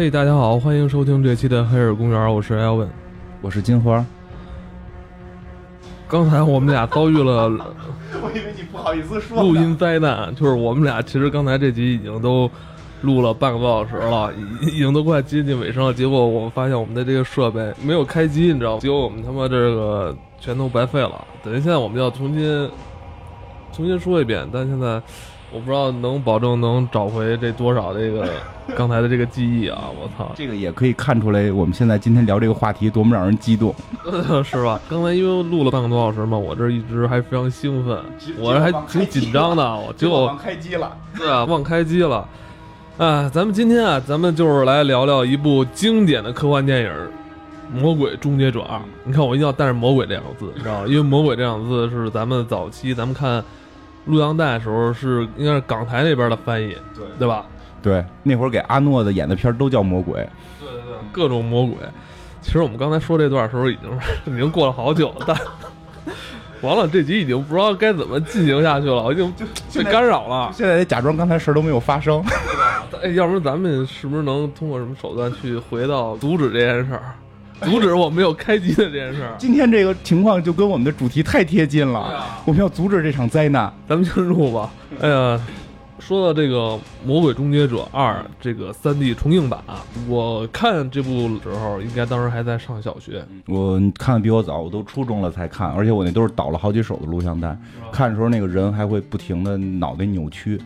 嘿，大家好，欢迎收听这期的《黑尔公园》，我是 Elvin。我是金花。刚才我们俩遭遇了 我以为你不好意思说录音灾难，就是我们俩其实刚才这集已经都录了半个多小时了，已已经都快接近尾声了。结果我们发现我们的这个设备没有开机，你知道吗？结果我们他妈这个全都白费了。等于现在我们要重新重新说一遍，但现在我不知道能保证能找回这多少这个 刚才的这个记忆啊！我操！这个也可以看出来，我们现在今天聊这个话题多么让人激动。是吧？刚才因为录了半个多小时嘛，我这一直还非常兴奋，我这还挺紧张的，我结果开机了。对啊，忘开机了。啊，咱们今天啊，咱们就是来聊聊一部经典的科幻电影《魔鬼终结者二》。你看，我一定要带着“魔鬼”这两个字，你知道吗？因为“魔鬼”这两个字是咱们早期咱们看录像带的时候是应该是港台那边的翻译，对对吧？对，那会儿给阿诺的演的片儿都叫魔鬼。对对对，各种魔鬼。其实我们刚才说这段的时候，已经已经过了好久了，但 完了这集已经不知道该怎么进行下去了，我已经被干扰了。现在得假装刚才事儿都没有发生。哎，要不然咱们是不是能通过什么手段去回到阻止这件事儿，阻止我没有开机的这件事儿？今天这个情况就跟我们的主题太贴近了，啊我们要阻止这场灾难。咱们进入吧。哎呀，说到这个《魔鬼终结者二》这个三 D 重映版啊，我看这部的时候，应该当时还在上小学。我看的比我早，我都初中了才看，而且我那都是倒了好几手的录像带，看的时候那个人还会不停的脑袋扭曲。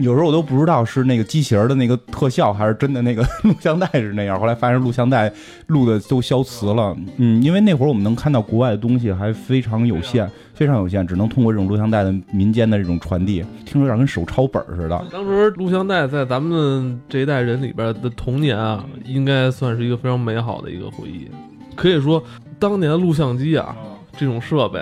有时候我都不知道是那个机器人的那个特效，还是真的那个 录像带是那样。后来发现录像带录的都消磁了，嗯，因为那会儿我们能看到国外的东西还非常有限，非常有限，只能通过这种录像带的民间的这种传递，听着有点跟手抄本似的。当时录像带在咱们这一代人里边的童年啊，应该算是一个非常美好的一个回忆。可以说，当年的录像机啊，这种设备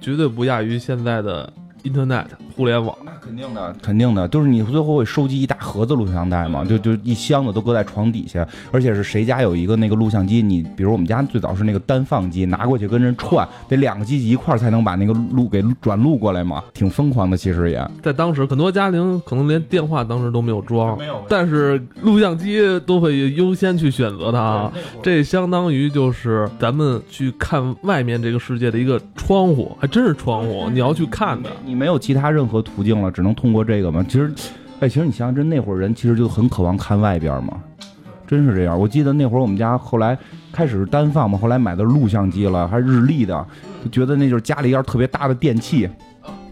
绝对不亚于现在的 Internet 互联网。那肯定的，肯定的，就是你最后会收集一大盒子录像带嘛，就就一箱子都搁在床底下，而且是谁家有一个那个录像机，你比如我们家最早是那个单放机，拿过去跟人串，得两个机器一块儿才能把那个录给转录过来嘛，挺疯狂的，其实也。在当时，很多家庭可能连电话当时都没有装，没有但是录像机都会优先去选择它啊。这相当于就是咱们去看外面这个世界的一个窗户，还真是窗户，你要去看的。你没有其他任何途径了，只能通过这个嘛。其实，哎，其实你想想，真那会儿人其实就很渴望看外边嘛，真是这样。我记得那会儿我们家后来开始是单放嘛，后来买的录像机了，还日立的，就觉得那就是家里要是特别大的电器，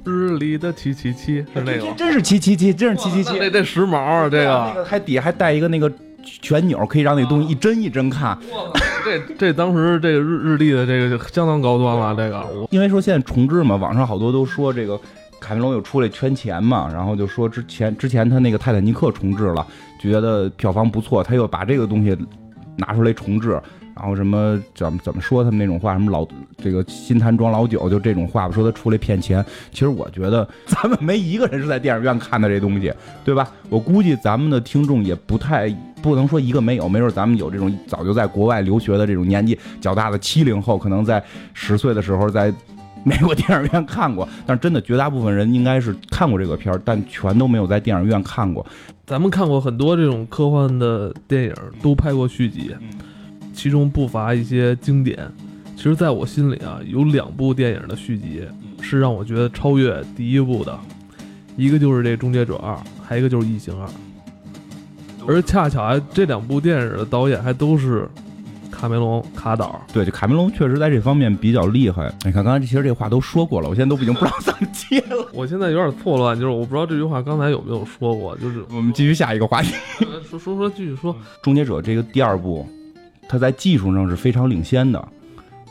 日立的七七七是那个，真是七七七，真是七七七。这这时髦啊，这个还底下还带一个那个旋钮，可以让那东西一帧一帧看。这这当时这个日日历的这个就相当高端了，这个因为说现在重置嘛，网上好多都说这个卡梅隆有出来圈钱嘛，然后就说之前之前他那个泰坦尼克重置了，觉得票房不错，他又把这个东西拿出来重置。然后什么怎么怎么说他们那种话，什么老这个新坛装老酒，就这种话吧，说他出来骗钱。其实我觉得咱们没一个人是在电影院看的这东西，对吧？我估计咱们的听众也不太不能说一个没有，没准咱们有这种早就在国外留学的这种年纪较大的七零后，可能在十岁的时候在美国电影院看过，但是真的绝大部分人应该是看过这个片儿，但全都没有在电影院看过。咱们看过很多这种科幻的电影，都拍过续集，其中不乏一些经典。其实，在我心里啊，有两部电影的续集是让我觉得超越第一部的，一个就是这《终结者二》，还有一个就是《异形二》。而恰巧还这两部电影的导演还都是卡梅隆卡导。对，就卡梅隆确实在这方面比较厉害。你看，刚才其实这话都说过了，我现在都已经不知道怎么接了。我现在有点错乱，就是我不知道这句话刚才有没有说过，就是我们继续下一个话题，说说说继续说。《终结者》这个第二部，它在技术上是非常领先的。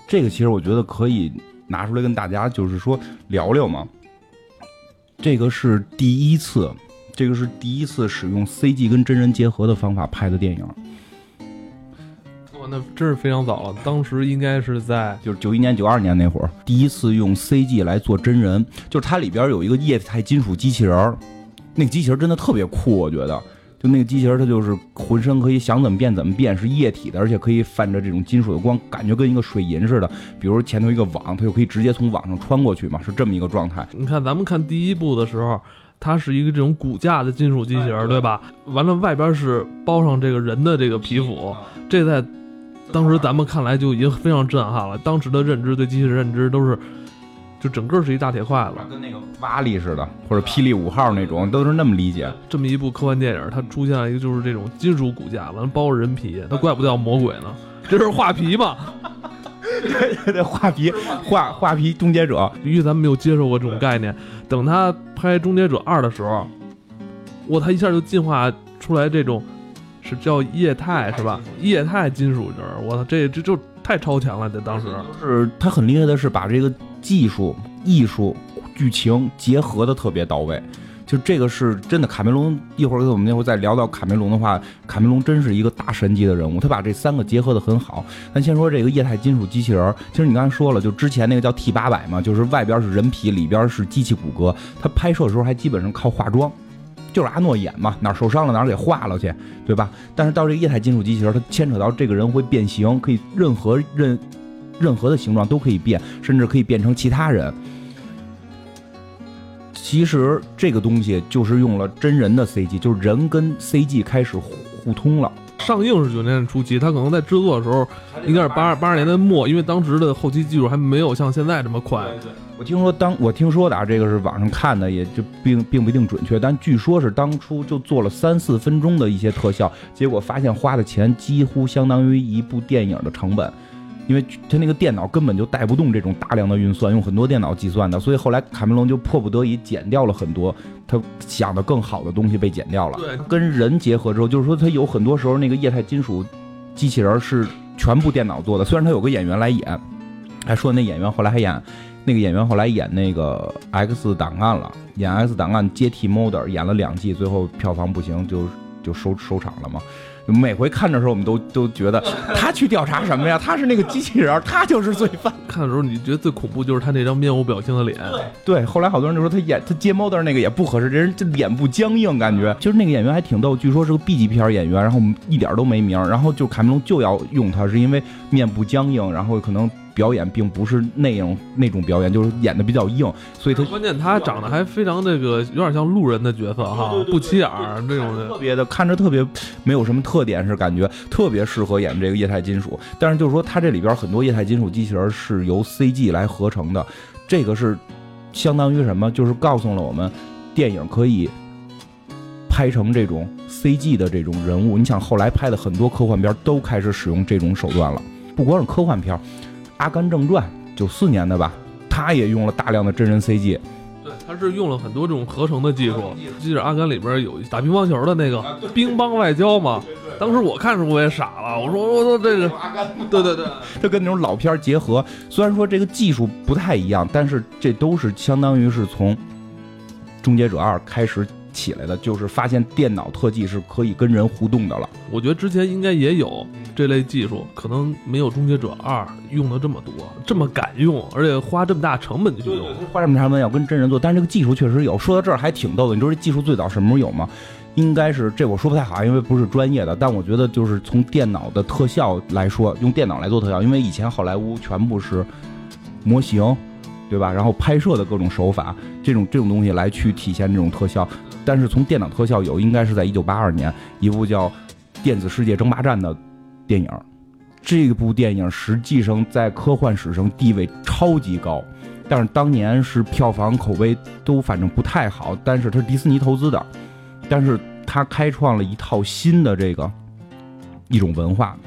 这个其实我觉得可以拿出来跟大家就是说聊聊嘛。这个是第一次，这个是第一次使用 CG 跟真人结合的方法拍的电影，哇，那真是非常早了，当时应该是在就是九一年、九二年那会儿，第一次用 CG 来做真人，就是它里边有一个液态金属机器人儿，那个机器人真的特别酷，我觉得。就那个机器人，它就是浑身可以想怎么变怎么变，是液体的，而且可以泛着这种金属的光，感觉跟一个水银似的。比如前头一个网，它就可以直接从网上穿过去嘛，是这么一个状态。你看咱们看第一部的时候，它是一个这种骨架的金属机器人，对吧？完了，外边是包上这个人的这个皮肤，这在当时咱们看来就已经非常震撼了。当时的认知对机器人认知都是，就整个是一大铁块子，跟那个瓦力似的，或者霹雳五号那种，都是那么理解。这么一部科幻电影，它出现了一个就是这种金属骨架，完了包着人皮，它怪不得叫魔鬼呢，这是画皮嘛？对对对，画皮画画皮终结者，因为咱们没有接受过这种概念。等他拍《终结者二》的时候，哇，他一下就进化出来这种，是叫液态是吧？液态金属人，我操，这这就太超前了，这当时。是他很厉害的是把这个技术、艺术、剧情结合的特别到位。就这个是真的，卡梅隆一会儿我们那会儿再聊到卡梅隆的话，卡梅隆真是一个大神级的人物，他把这三个结合的很好。咱先说这个液态金属机器人，其实你刚才说了，就之前那个叫 T 八百嘛，就是外边是人皮，里边是机器骨骼，他拍摄的时候还基本上靠化妆，就是阿诺演嘛，哪受伤了哪给化了去，对吧？但是到这个液态金属机器人，它牵扯到这个人会变形，可以任何任任何的形状都可以变，甚至可以变成其他人。其实这个东西就是用了真人的 CG，就是人跟 CG 开始互通了。上映是九十年代初期，它可能在制作的时候应该是八八十年代末，因为当时的后期技术还没有像现在这么快。我听说当我听说的啊，这个是网上看的，也就并并不一定准确，但据说是当初就做了三四分钟的一些特效，结果发现花的钱几乎相当于一部电影的成本。因为他那个电脑根本就带不动这种大量的运算，用很多电脑计算的，所以后来卡梅隆就迫不得已剪掉了很多他想的更好的东西被剪掉了。对，跟人结合之后，就是说他有很多时候那个液态金属机器人是全部电脑做的，虽然他有个演员来演，还说那演员后来还演那个演员后来演那个 X 档案了，演 X 档案接替 Mulder 演了两季，最后票房不行就就收收场了嘛。每回看的时候，我们都都觉得 他去调查什么呀？他是那个机器人，他就是罪犯。看的时候，你觉得最恐怖就是他那张面无表情的脸。对，后来好多人就说他演他接猫的那个也不合适，这人这脸部僵硬，感觉。其实那个演员还挺逗，据说是个 B 级片演员，然后一点都没名，然后就卡梅隆就要用他，是因为面部僵硬，然后可能。表演并不是那种那种表演，就是演的比较硬，所以他关键他长得还非常这个，有点像路人的角色哈，不起眼儿这种的，特别的看着特别没有什么特点，是感觉特别适合演这个液态金属。但是就是说，他这里边很多液态金属机器人是由 CG 来合成的，这个是相当于什么？就是告诉了我们，电影可以拍成这种 CG 的这种人物。你想后来拍的很多科幻片都开始使用这种手段了，不光是科幻片。《阿甘正传》九四年的吧，他也用了大量的真人 CG。对，他是用了很多这种合成的技术。记得《阿甘》里边有打乒乓球的那个乒乓外交嘛？当时我看时候我也傻了，我说我说这个，对对对，他跟那种老片结合。虽然说这个技术不太一样，但是这都是相当于是从《终结者二》开始。起来的，就是发现电脑特技是可以跟人互动的了。我觉得之前应该也有这类技术，可能没有《终结者二》用的这么多，这么敢用，而且花这么大成本去用，花这么大成本要跟真人做。但是这个技术确实有。说到这儿还挺逗的，你知道这技术最早什么时候有吗？应该是这我说不太好，因为不是专业的。但我觉得就是从电脑的特效来说，用电脑来做特效，因为以前好莱坞全部是模型，对吧？然后拍摄的各种手法，这种这种东西来去体现这种特效。但是从电脑特效有，应该是在一九八二年一部叫《电子世界争霸战》的电影。这部电影实际上在科幻史上地位超级高，但是当年是票房口碑都反正不太好。但是它是迪士尼投资的，但是它开创了一套新的这个一种文化。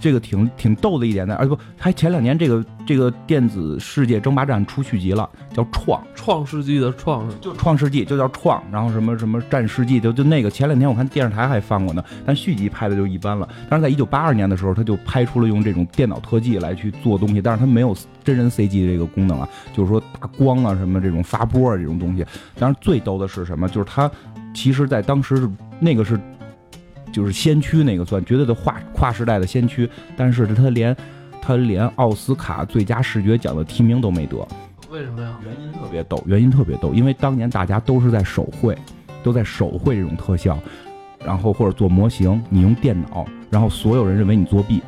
这个挺挺逗的一点呢，而不，还前两年这个这个电子世界争霸战出续集了，叫创创世纪的创，就创世纪就叫创，然后什么什么战世纪就就那个前两天我看电视台还放过呢，但续集拍的就一般了。但是在一九八二年的时候，他就拍出了用这种电脑特技来去做东西，但是他没有真人 CG 这个功能啊，就是说打光啊什么这种发波啊这种东西。当然最逗的是什么？就是他其实在当时那个是。就是先驱那个算绝对的跨跨时代的先驱，但是他连他连奥斯卡最佳视觉奖的提名都没得，为什么呀？原因特别逗，原因特别逗，因为当年大家都是在手绘，都在手绘这种特效，然后或者做模型，你用电脑，然后所有人认为你作弊。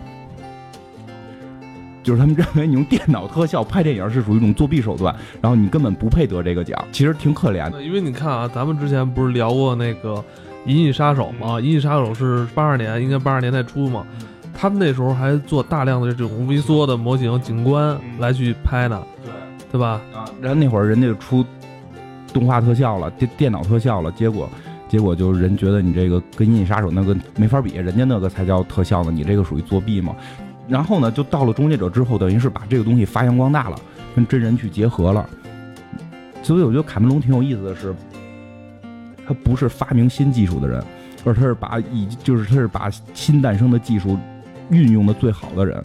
就是他们认为你用电脑特效拍电影是属于一种作弊手段，然后你根本不配得这个奖，其实挺可怜的。因为你看啊，咱们之前不是聊过那个《银翼杀手》嘛？《银翼杀手》是八二年，应该八十年代初嘛。他们那时候还做大量的这种微缩的模型景观来去拍呢，对对吧？啊，然后那会儿人家就出动画特效了，电电脑特效了，结果结果就人觉得你这个跟《银翼杀手》那个没法比，人家那个才叫特效呢，你这个属于作弊嘛。然后呢，就到了终结者之后，等于是把这个东西发扬光大了，跟真人去结合了。所以我觉得卡梅隆挺有意思的是，他不是发明新技术的人，而他是把已就是他是把新诞生的技术。运用的最好的人，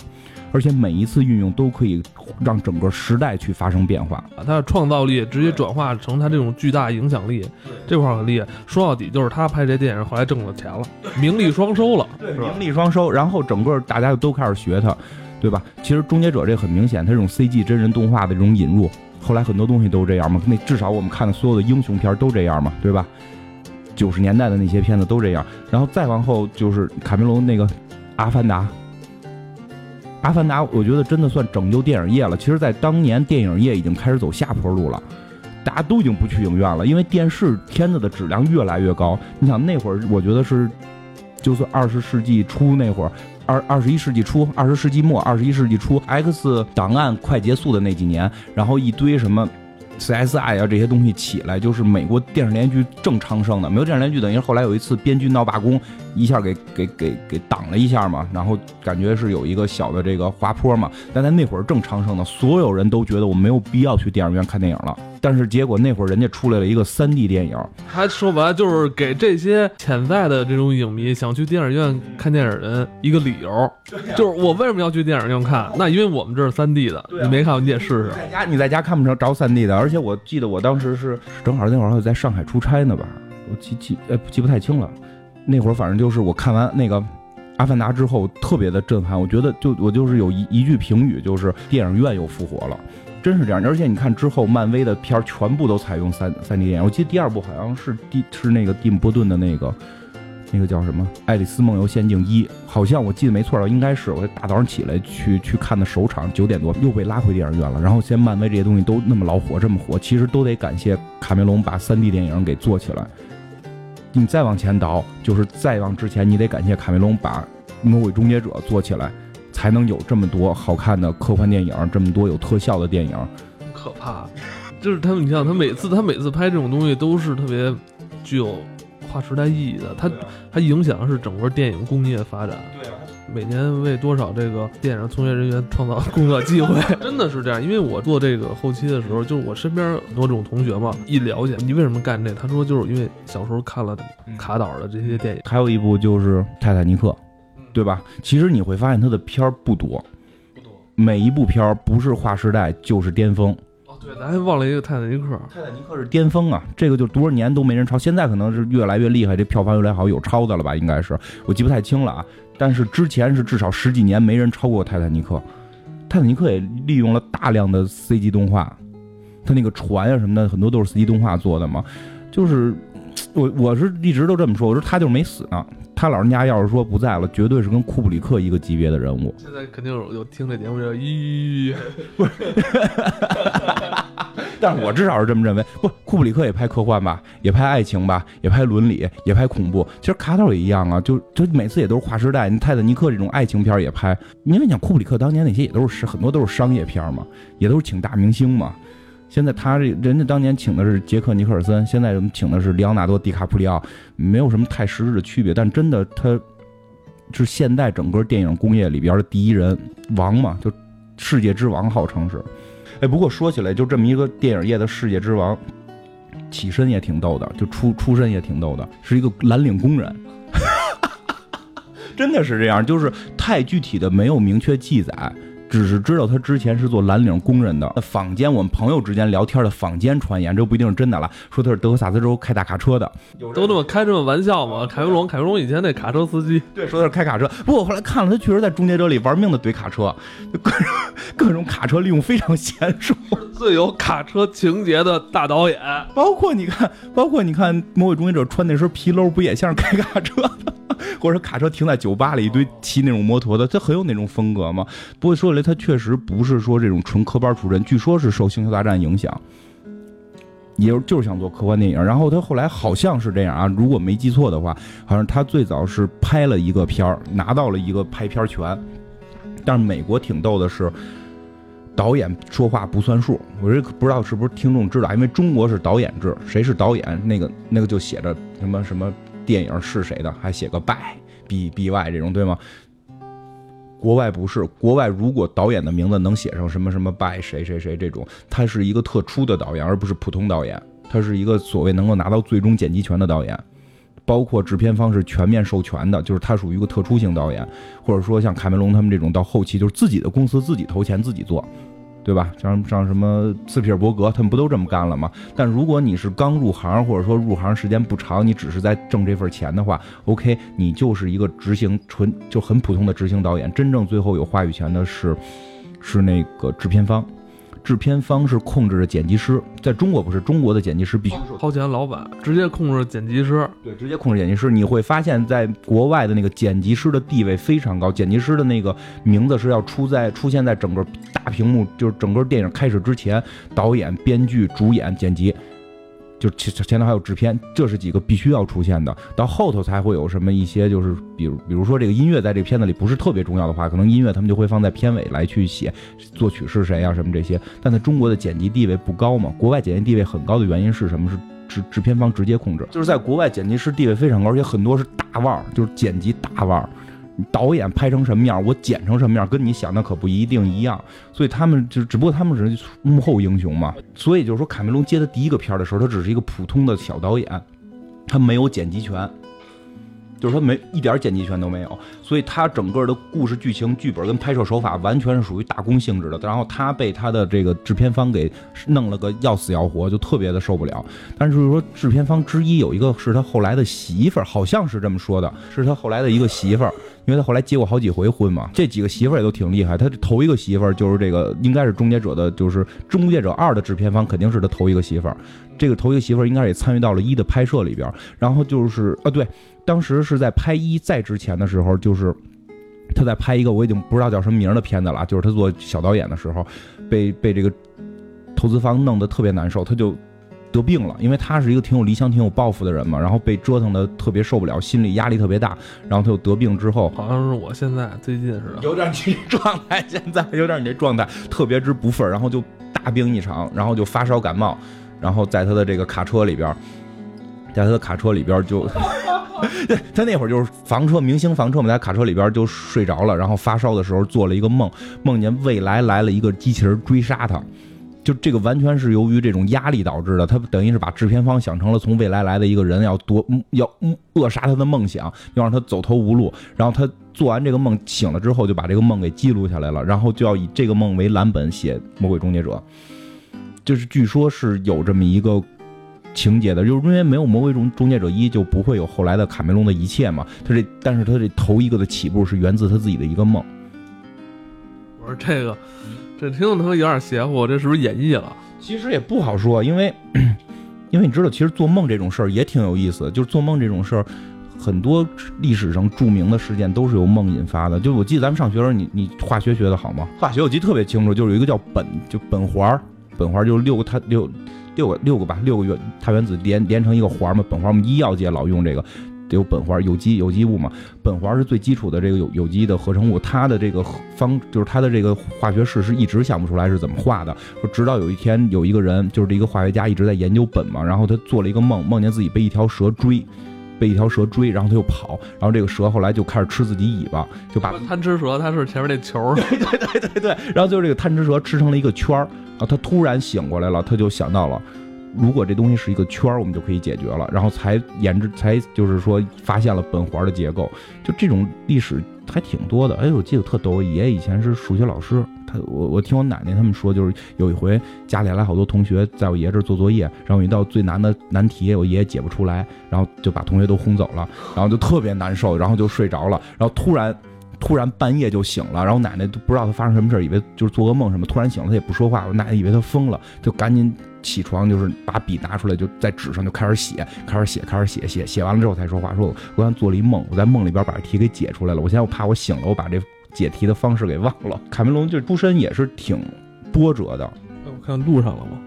而且每一次运用都可以让整个时代去发生变化。他的创造力直接转化成他这种巨大影响力，这块很厉害。说到底就是他拍这电影后来挣了钱了，名利双收了，对，名利双收。然后整个大家就都开始学他，对吧？其实《终结者》这很明显，他这种 CG 真人动画的这种引入，后来很多东西都这样嘛。那至少我们看的所有的英雄片都这样嘛，对吧？九十年代的那些片子都这样。然后再往后就是卡梅隆那个。阿凡达，阿凡达，我觉得真的算拯救电影业了。其实，在当年，电影业已经开始走下坡路了，大家都已经不去影院了，因为电视片子的质量越来越高。你想那会儿，我觉得是，就算二十世纪初那会儿，二二十一世纪初、二十世纪末、二十一世纪初，X 档案快结束的那几年，然后一堆什么。CSI 啊，这些东西起来，就是美国电视连续剧正昌盛的。没有电视连续剧，等于后来有一次编剧闹罢工，一下给给给给挡了一下嘛，然后感觉是有一个小的这个滑坡嘛。但在那会儿正昌盛的，所有人都觉得我没有必要去电影院看电影了。但是结果那会儿人家出来了一个三 D 电影，他说白了就是给这些潜在的这种影迷想去电影院看电影人一个理由，就是我为什么要去电影院看？那因为我们这是三 D 的，你没看过你得试试。在家你在家看不成着三 D 的，而且我记得我当时是正好那会儿还在上海出差呢吧，我记记呃记不太清了。那会儿反正就是我看完那个《阿凡达》之后特别的震撼，我觉得就我就是有一一句评语，就是电影院又复活了。真是这样，而且你看之后，漫威的片儿全部都采用三三 D 电影。我记得第二部好像是第是那个蒂姆波顿的那个，那个叫什么《爱丽丝梦游仙境一》，好像我记得没错应该是。我大早上起来去去看的首场，九点多又被拉回电影院了。然后现在漫威这些东西都那么老火，这么火，其实都得感谢卡梅隆把三 D 电影给做起来。你再往前倒，就是再往之前，你得感谢卡梅隆把《魔鬼终结者》做起来。才能有这么多好看的科幻电影，这么多有特效的电影，可怕。就是他，你像他每次他每次拍这种东西都是特别具有跨时代意义的，他他影响的是整个电影工业发展。对啊，每年为多少这个电影从业人员创造工作机会，真的是这样。因为我做这个后期的时候，就是我身边很多这种同学嘛，一了解你为什么干这，他说就是因为小时候看了卡导的这些电影，还有一部就是《泰坦尼克》。对吧？其实你会发现他的片儿不多，不多。每一部片儿不是划时代就是巅峰。哦，对，咱还忘了一个《泰坦尼克》。泰坦尼克是巅峰啊，这个就多少年都没人超。现在可能是越来越厉害，这票房越来越好，有超的了吧？应该是，我记不太清了啊。但是之前是至少十几年没人超过《泰坦尼克》。《泰坦尼克》也利用了大量的 CG 动画，他那个船啊什么的，很多都是 CG 动画做的嘛。就是我我是一直都这么说，我说他就是没死呢。他老人家要是说不在了，绝对是跟库布里克一个级别的人物。现在肯定有有听这节目叫咦，不是，但是我至少是这么认为。不，库布里克也拍科幻吧，也拍爱情吧，也拍伦理，也拍恐怖。其实卡导也一样啊，就就每次也都是跨时代。泰坦尼克这种爱情片也拍，因为讲库布里克当年那些也都是很多都是商业片嘛，也都是请大明星嘛。现在他这人家当年请的是杰克尼克尔森，现在请的是里昂纳多·迪卡普里奥，没有什么太实质的区别。但真的，他是现在整个电影工业里边的第一人王嘛，就世界之王号称是。哎，不过说起来，就这么一个电影业的世界之王，起身也挺逗的，就出出身也挺逗的，是一个蓝领工人。真的是这样，就是太具体的没有明确记载。只是知道他之前是做蓝领工人的。坊间我们朋友之间聊天的坊间传言，这不一定是真的了。说他是德克萨斯州开大卡车的，都这么开这么玩笑吗？凯文龙，凯文龙以前那卡车司机，对，说他是开卡车。不过我后来看了，他确实在终结者里玩命的怼卡车，各种各种卡车利用非常娴熟，最有卡车情节的大导演。包括你看，包括你看，魔鬼终结者穿那身皮褛，不也像是开卡车的？或者卡车停在酒吧里，一堆骑那种摩托的，他很有那种风格嘛。不会说来，他确实不是说这种纯科班出身，据说是受《星球大战》影响，也就是想做科幻电影。然后他后来好像是这样啊，如果没记错的话，好像他最早是拍了一个片儿，拿到了一个拍片权。但是美国挺逗的是。导演说话不算数，我这不知道是不是听众知道，因为中国是导演制，谁是导演，那个那个就写着什么什么电影是谁的，还写个 by b b y 这种，对吗？国外不是，国外如果导演的名字能写上什么什么 by 谁谁谁这种，他是一个特殊的导演，而不是普通导演，他是一个所谓能够拿到最终剪辑权的导演，包括制片方是全面授权的，就是他属于一个特殊性导演，或者说像凯梅隆他们这种到后期就是自己的公司自己投钱自己做。对吧？像像什么斯皮尔伯格，他们不都这么干了吗？但如果你是刚入行，或者说入行时间不长，你只是在挣这份钱的话，OK，你就是一个执行纯就很普通的执行导演。真正最后有话语权的是，是那个制片方。制片方是控制着剪辑师，在中国不是中国的剪辑师必须掏钱，老板直接控制剪辑师，对，直接控制剪辑师。你会发现在国外的那个剪辑师的地位非常高，剪辑师的那个名字是要出在出现在整个大屏幕，就是整个电影开始之前，导演、编剧、主演、剪辑。就前前头还有制片，这是几个必须要出现的。到后头才会有什么一些，就是比如比如说这个音乐在这个片子里不是特别重要的话，可能音乐他们就会放在片尾来去写作曲是谁啊什么这些。但在中国的剪辑地位不高嘛，国外剪辑地位很高的原因是什么？是制制片方直接控制，就是在国外剪辑师地位非常高，而且很多是大腕儿，就是剪辑大腕儿。导演拍成什么样，我剪成什么样，跟你想的可不一定一样。所以他们就只不过他们是幕后英雄嘛。所以就是说，卡梅隆接的第一个片的时候，他只是一个普通的小导演，他没有剪辑权，就是他没一点剪辑权都没有。所以他整个的故事剧情、剧本跟拍摄手法完全是属于打工性质的。然后他被他的这个制片方给弄了个要死要活，就特别的受不了。但是就是说，制片方之一有一个是他后来的媳妇儿，好像是这么说的，是他后来的一个媳妇儿。因为他后来结过好几回婚嘛，这几个媳妇儿也都挺厉害。他头一个媳妇儿就是这个，应该是《终结者》的，就是《终结者二》的制片方，肯定是他头一个媳妇儿。这个头一个媳妇儿应该也参与到了一的拍摄里边。然后就是啊，对，当时是在拍一在之前的时候，就是他在拍一个我已经不知道叫什么名的片子了，就是他做小导演的时候，被被这个投资方弄得特别难受，他就。得病了，因为他是一个挺有理想、挺有抱负的人嘛，然后被折腾的特别受不了，心理压力特别大，然后他又得病之后，好像是我现在最近似的，有点你这状态，现在有点你这状态特别之不忿，然后就大病一场，然后就发烧感冒，然后在他的这个卡车里边，在他的卡车里边就，他那会儿就是房车明星房车嘛，在卡车里边就睡着了，然后发烧的时候做了一个梦，梦见未来来了一个机器人追杀他。就这个完全是由于这种压力导致的，他等于是把制片方想成了从未来来的一个人，要夺要扼杀他的梦想，要让他走投无路。然后他做完这个梦醒了之后，就把这个梦给记录下来了，然后就要以这个梦为蓝本写《魔鬼终结者》。就是据说是有这么一个情节的，就是因为没有《魔鬼终终结者一》，就不会有后来的卡梅隆的一切嘛。他这，但是他这头一个的起步是源自他自己的一个梦。我说这个。这听着他妈有点邪乎，这是不是演绎了？其实也不好说，因为，因为你知道，其实做梦这种事儿也挺有意思。就是做梦这种事儿，很多历史上著名的事件都是由梦引发的。就我记得咱们上学时候，你你化学学的好吗？化学我记得特别清楚，就是有一个叫苯，就苯环，苯环就是六个碳六六个六个吧，六个原碳原子连连成一个环嘛。苯环我们医药界老用这个。有苯环，有机有机物嘛？苯环是最基础的这个有有机的合成物，它的这个方就是它的这个化学式是一直想不出来是怎么画的。说直到有一天有一个人，就是一个化学家一直在研究苯嘛，然后他做了一个梦，梦见自己被一条蛇追，被一条蛇追，然后他就跑，然后这个蛇后来就开始吃自己尾巴，就把贪吃蛇，它是前面那球，对对对对 对，然后就是这个贪吃蛇吃成了一个圈儿，然后他突然醒过来了，他就想到了。如果这东西是一个圈儿，我们就可以解决了，然后才研制，才就是说发现了苯环的结构。就这种历史还挺多的。哎，我记得特逗，我爷爷以前是数学老师，他我我听我奶奶他们说，就是有一回家里来好多同学在我爷这儿做作业，然后有一道最难的难题，我爷爷解不出来，然后就把同学都轰走了，然后就特别难受，然后就睡着了，然后突然。突然半夜就醒了，然后奶奶都不知道他发生什么事儿以为就是做噩梦什么。突然醒了，他也不说话，我奶奶以为他疯了，就赶紧起床就是把笔拿出来，就在纸上就开始写，开始写，开始写，写写完了之后才说话。说我刚做了一梦，我在梦里边把题给解出来了。我现在我怕我醒了，我把这解题的方式给忘了。卡梅隆就出身也是挺波折的。我看路上了吗？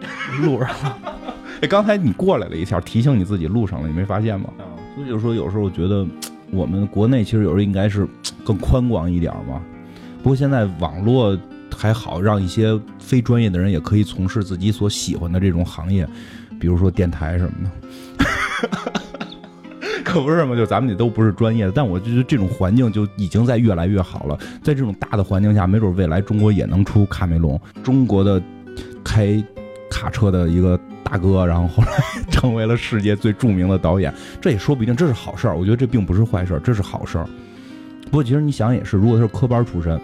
路上了。哎，刚才你过来了一下，提醒你自己路上了，你没发现吗？所以就说有时候我觉得我们国内其实有时候应该是更宽广一点嘛。不过现在网络。还好，让一些非专业的人也可以从事自己所喜欢的这种行业，比如说电台什么的。可不是嘛，就咱们也都不是专业的，但我觉得这种环境就已经在越来越好了。在这种大的环境下，没准未来中国也能出卡梅隆，中国的开卡车的一个大哥，然后后来成为了世界最著名的导演，这也说不定，这是好事儿。我觉得这并不是坏事儿，这是好事儿。不过其实你想也是，如果他是科班出身。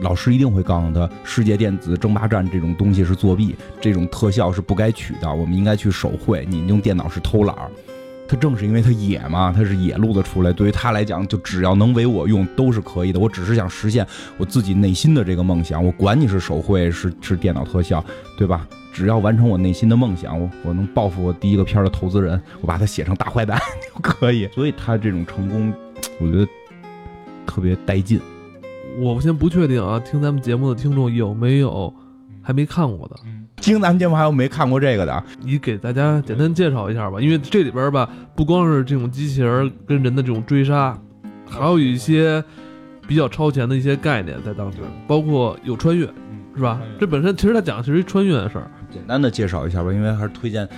老师一定会告诉他，世界电子争霸战这种东西是作弊，这种特效是不该取的，我们应该去手绘。你用电脑是偷懒儿。他正是因为他野嘛，他是野路子出来，对于他来讲，就只要能为我用都是可以的。我只是想实现我自己内心的这个梦想，我管你是手绘是是电脑特效，对吧？只要完成我内心的梦想，我我能报复我第一个片儿的投资人，我把他写成大坏蛋 就可以。所以他这种成功，我觉得特别带劲。我先不确定啊，听咱们节目的听众有没有还没看过的？听咱们节目还有没看过这个的？你给大家简单介绍一下吧，因为这里边吧，不光是这种机器人跟人的这种追杀，还有一些比较超前的一些概念在当时，包括有穿越，是吧？这本身其实它讲的是一穿越的事儿。简单的介绍一下吧，因为还是推荐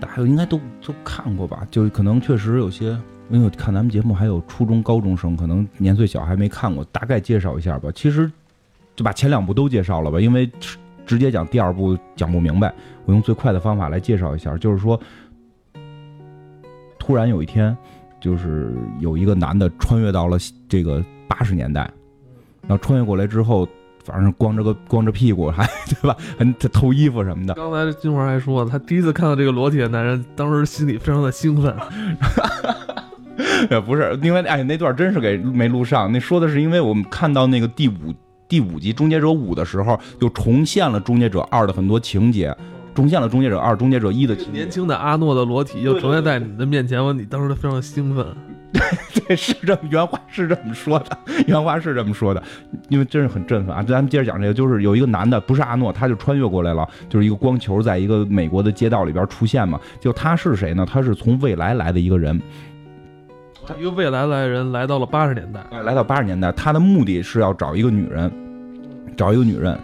大家应该都都看过吧，就可能确实有些。因为看咱们节目还有初中高中生，可能年岁小还没看过，大概介绍一下吧。其实就把前两部都介绍了吧，因为直接讲第二部讲不明白。我用最快的方法来介绍一下，就是说，突然有一天，就是有一个男的穿越到了这个八十年代，然后穿越过来之后，反正光着个光着屁股，还对吧？还偷衣服什么的。刚才金花还说，他第一次看到这个裸体的男人，当时心里非常的兴奋。也 不是，因为哎，那段真是给没录上。那说的是，因为我们看到那个第五第五集《终结者五》的时候，又重现了《终结者二》的很多情节，重现了《终结者二》《终结者一》的年轻的阿诺的裸体又呈现在你的面前，我你当时非常兴奋。对，是这么原话是这么说的，原话是这么说的，因为真是很振奋啊！咱们接着讲这个，就是有一个男的，不是阿诺，他就穿越过来了，就是一个光球，在一个美国的街道里边出现嘛。就他是谁呢？他是从未来来的一个人。一个未来来人来到了八十年代，来到八十年代，他的目的是要找一个女人，找一个女人，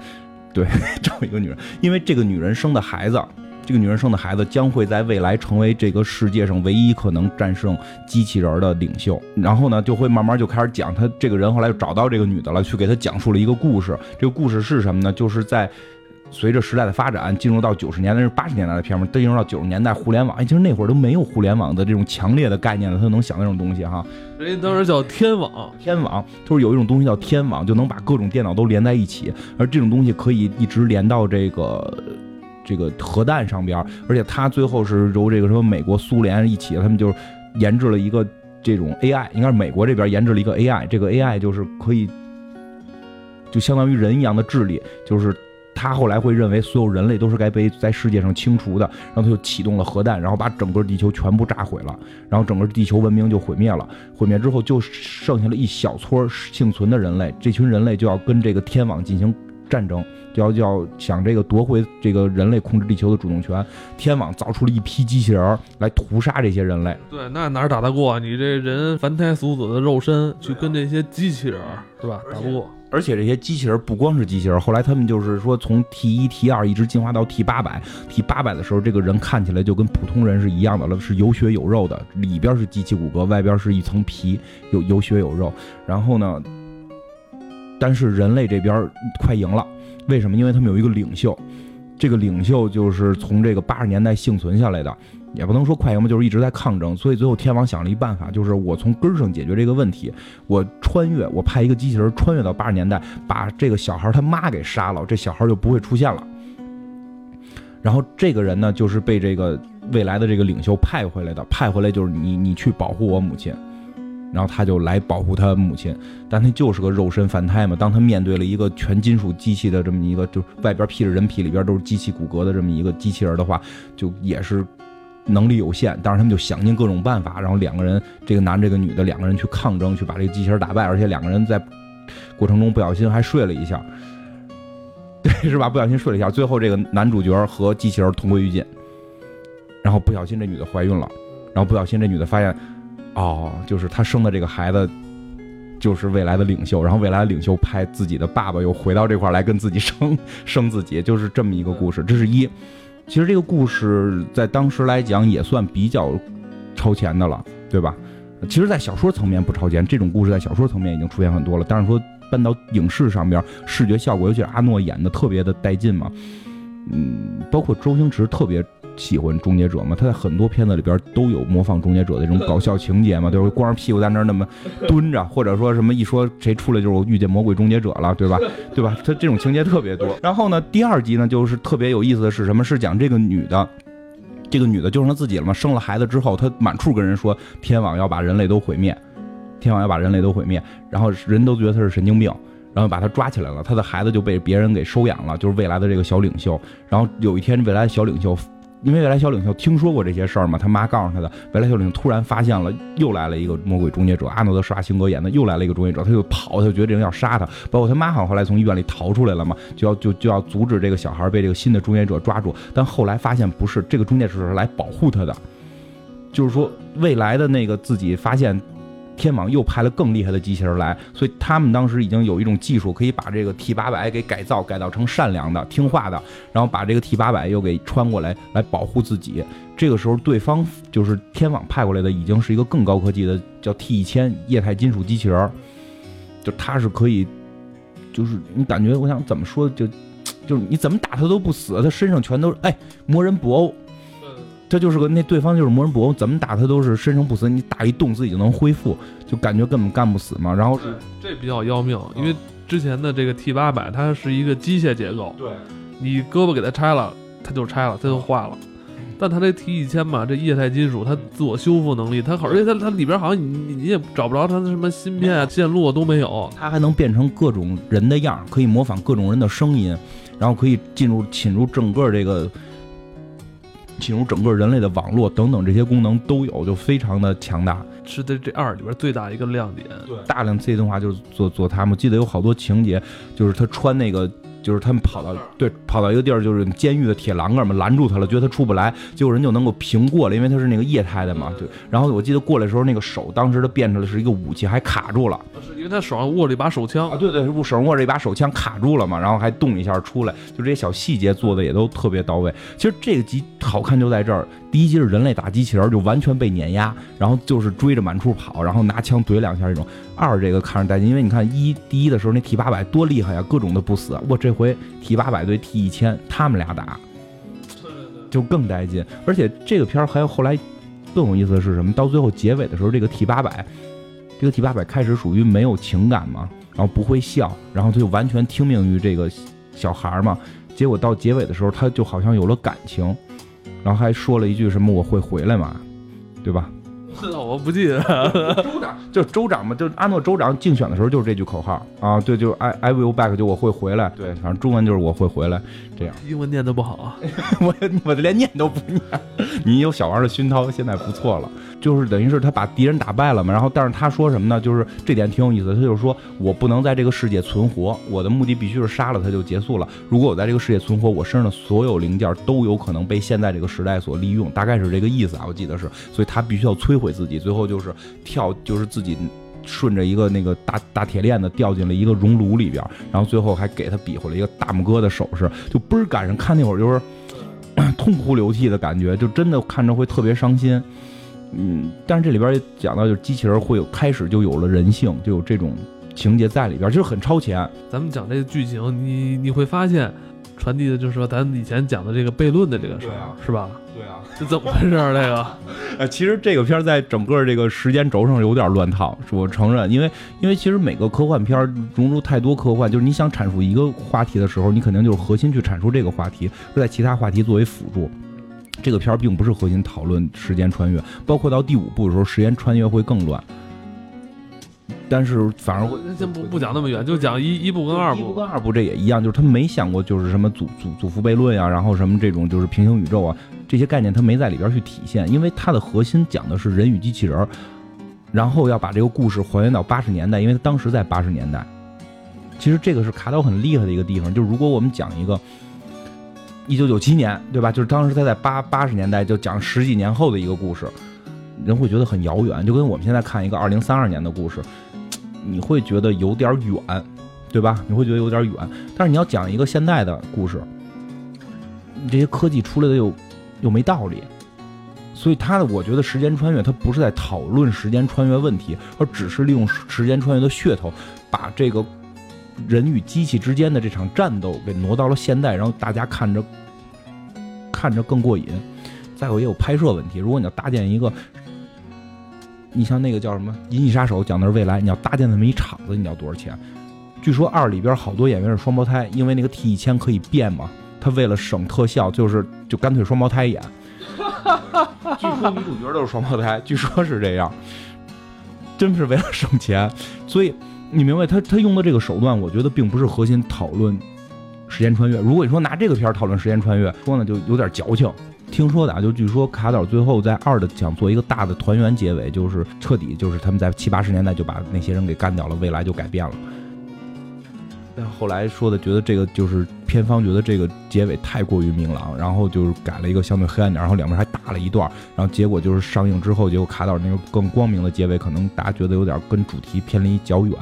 对，找一个女人，因为这个女人生的孩子，这个女人生的孩子将会在未来成为这个世界上唯一可能战胜机器人的领袖。然后呢，就会慢慢就开始讲他这个人后来就找到这个女的了，去给他讲述了一个故事。这个故事是什么呢？就是在。随着时代的发展，进入到九十年代是八十年代的片嘛，进入到九十年代互联网，哎，其实那会儿都没有互联网的这种强烈的概念了，他就能想那种东西哈。人家当时叫天网，天网就是有一种东西叫天网，就能把各种电脑都连在一起，而这种东西可以一直连到这个这个核弹上边，而且它最后是由这个什么美国、苏联一起，他们就研制了一个这种 AI，应该是美国这边研制了一个 AI，这个 AI 就是可以就相当于人一样的智力，就是。他后来会认为所有人类都是该被在世界上清除的，然后他就启动了核弹，然后把整个地球全部炸毁了，然后整个地球文明就毁灭了。毁灭之后就剩下了一小撮幸存的人类，这群人类就要跟这个天网进行战争，就要就要想这个夺回这个人类控制地球的主动权。天网造出了一批机器人来屠杀这些人类。对，那哪打得过你这人凡胎俗子的肉身去跟这些机器人，是吧？打不过。而且这些机器人不光是机器人，后来他们就是说从 T 一 T 二一直进化到 T 八百，T 八百的时候，这个人看起来就跟普通人是一样的了，是有血有肉的，里边是机器骨骼，外边是一层皮，有有血有肉。然后呢，但是人类这边快赢了，为什么？因为他们有一个领袖，这个领袖就是从这个八十年代幸存下来的。也不能说快赢吧，就是一直在抗争，所以最后天王想了一办法，就是我从根儿上解决这个问题，我穿越，我派一个机器人穿越到八十年代，把这个小孩他妈给杀了，这小孩就不会出现了。然后这个人呢，就是被这个未来的这个领袖派回来的，派回来就是你，你去保护我母亲，然后他就来保护他母亲，但他就是个肉身凡胎嘛。当他面对了一个全金属机器的这么一个，就是外边披着人皮，里边都是机器骨骼的这么一个机器人的话，就也是能力有限。但是他们就想尽各种办法，然后两个人，这个男这个女的两个人去抗争，去把这个机器人打败，而且两个人在过程中不小心还睡了一下，对，是吧？不小心睡了一下，最后这个男主角和机器人同归于尽。然后不小心这女的怀孕了，然后不小心这女的发现。哦，就是他生的这个孩子，就是未来的领袖，然后未来的领袖派自己的爸爸又回到这块来跟自己生生自己，就是这么一个故事。这是一，其实这个故事在当时来讲也算比较超前的了，对吧？其实，在小说层面不超前，这种故事在小说层面已经出现很多了。但是说搬到影视上边，视觉效果，尤其是阿诺演的特别的带劲嘛，嗯，包括周星驰特别。喜欢终结者嘛？他在很多片子里边都有模仿终结者的这种搞笑情节嘛，就是？光着屁股在那儿那么蹲着，或者说什么一说谁出来就是我遇见魔鬼终结者了，对吧？对吧？他这种情节特别多。然后呢，第二集呢就是特别有意思的是什么？是讲这个女的，这个女的就剩她自己了嘛？生了孩子之后，她满处跟人说天网要把人类都毁灭，天网要把人类都毁灭，然后人都觉得她是神经病。然后把她抓起来了，她的孩子就被别人给收养了，就是未来的这个小领袖。然后有一天，未来的小领袖。因为未来小领袖听说过这些事儿嘛，他妈告诉他的。未来小领袖突然发现了，又来了一个魔鬼终结者，阿诺德施瓦辛格演的，又来了一个终结者，他就跑，他就觉得这人要杀他。包括他妈好像后来从医院里逃出来了嘛，就要就就要阻止这个小孩被这个新的终结者抓住。但后来发现不是，这个终结者是来保护他的，就是说未来的那个自己发现。天网又派了更厉害的机器人来，所以他们当时已经有一种技术，可以把这个 T 八百给改造，改造成善良的、听话的，然后把这个 T 八百又给穿过来，来保护自己。这个时候，对方就是天网派过来的，已经是一个更高科技的，叫 T 一千液态金属机器人，就它是可以，就是你感觉，我想怎么说，就就是你怎么打他都不死，他身上全都是哎魔人布欧。这就是个那对方就是魔人布欧，怎么打他都是生生不死，你打一洞自己就能恢复，就感觉根本干不死嘛。然后这比较要命，因为之前的这个 T 八百它是一个机械结构，对，你胳膊给它拆了，它就拆了，它就坏了。但它这 T 一千嘛，这液态金属它自我修复能力，它而且它它里边好像你你也找不着它的什么芯片啊、线路都没有，它还能变成各种人的样，可以模仿各种人的声音，然后可以进入侵入整个这个。进入整个人类的网络等等这些功能都有，就非常的强大，是在这二里边最大一个亮点。对，大量 C 动画就是做做他们，我记得有好多情节，就是他穿那个。就是他们跑到对跑到一个地儿，就是监狱的铁栏杆嘛，拦住他了，觉得他出不来，结果人就能够平过了，因为他是那个液态的嘛。对，然后我记得过来的时候，那个手当时他变成了是一个武器，还卡住了。是因为他手上握着一把手枪啊？对对，手上握着一把手枪卡住了嘛，然后还动一下出来，就这些小细节做的也都特别到位。其实这个集好看就在这儿，第一集是人类打机器人，就完全被碾压，然后就是追着满处跑，然后拿枪怼两下这种。二这个看着带劲，因为你看一第一的时候那 T 八百多厉害呀，各种的不死。我这回 T 八百对 T 一千，他们俩打，就更带劲。而且这个片儿还有后来更有意思的是什么？到最后结尾的时候，这个 T 八百，这个 T 八百开始属于没有情感嘛，然后不会笑，然后他就完全听命于这个小孩嘛。结果到结尾的时候，他就好像有了感情，然后还说了一句什么“我会回来嘛”，对吧？我不记得，就是州长嘛，就阿诺州长竞选的时候就是这句口号啊，对，就 I I will back，就我会回来，对，反正中文就是我会回来，这样。英文念的不好啊，我我连念都不念。你有小王的熏陶，现在不错了。就是等于是他把敌人打败了嘛，然后但是他说什么呢？就是这点挺有意思，他就是说我不能在这个世界存活，我的目的必须是杀了他就结束了。如果我在这个世界存活，我身上的所有零件都有可能被现在这个时代所利用，大概是这个意思啊，我记得是。所以他必须要摧毁自己，最后就是跳，就是自己顺着一个那个大大铁链子掉进了一个熔炉里边，然后最后还给他比划了一个大拇哥的手势，就倍儿感人看那会儿就是 痛哭流涕的感觉，就真的看着会特别伤心。嗯，但是这里边也讲到，就是机器人会有开始就有了人性，就有这种情节在里边，就是很超前。咱们讲这个剧情，你你会发现，传递的就是说咱以前讲的这个悖论的这个事儿，是吧？对啊，这怎么回事儿？这个，呃，其实这个片儿在整个这个时间轴上有点乱套，我承认，因为因为其实每个科幻片融入太多科幻，就是你想阐述一个话题的时候，你肯定就是核心去阐述这个话题，在其他话题作为辅助。这个片儿并不是核心讨论时间穿越，包括到第五部的时候，时间穿越会更乱。但是反而我先不不讲那么远，就讲一一部跟二部。一部跟二部这也一样，就是他没想过就是什么祖祖祖父悖论啊，然后什么这种就是平行宇宙啊这些概念他没在里边去体现，因为它的核心讲的是人与机器人，然后要把这个故事还原到八十年代，因为他当时在八十年代。其实这个是卡岛很厉害的一个地方，就是如果我们讲一个一九九七年，对吧？就是当时他在八八十年代就讲十几年后的一个故事，人会觉得很遥远，就跟我们现在看一个二零三二年的故事，你会觉得有点远，对吧？你会觉得有点远。但是你要讲一个现代的故事，你这些科技出来的又又没道理，所以他的我觉得时间穿越，它不是在讨论时间穿越问题，而只是利用时间穿越的噱头，把这个。人与机器之间的这场战斗给挪到了现代，然后大家看着看着更过瘾。再有也有拍摄问题，如果你要搭建一个，你像那个叫什么《银翼杀手》，讲的是未来，你要搭建那么一场子，你要多少钱？据说二里边好多演员是双胞胎，因为那个 T 一千可以变嘛，他为了省特效，就是就干脆双胞胎演。据说女主角都是双胞胎，据说是这样，真是为了省钱，所以。你明白他他用的这个手段，我觉得并不是核心讨论时间穿越。如果你说拿这个片儿讨论时间穿越，说呢就有点矫情。听说的啊，就据说卡岛最后在二的想做一个大的团圆结尾，就是彻底就是他们在七八十年代就把那些人给干掉了，未来就改变了。但后来说的，觉得这个就是片方觉得这个结尾太过于明朗，然后就是改了一个相对黑暗点，然后两边还打了一段，然后结果就是上映之后，结果卡岛那个更光明的结尾，可能大家觉得有点跟主题偏离较远。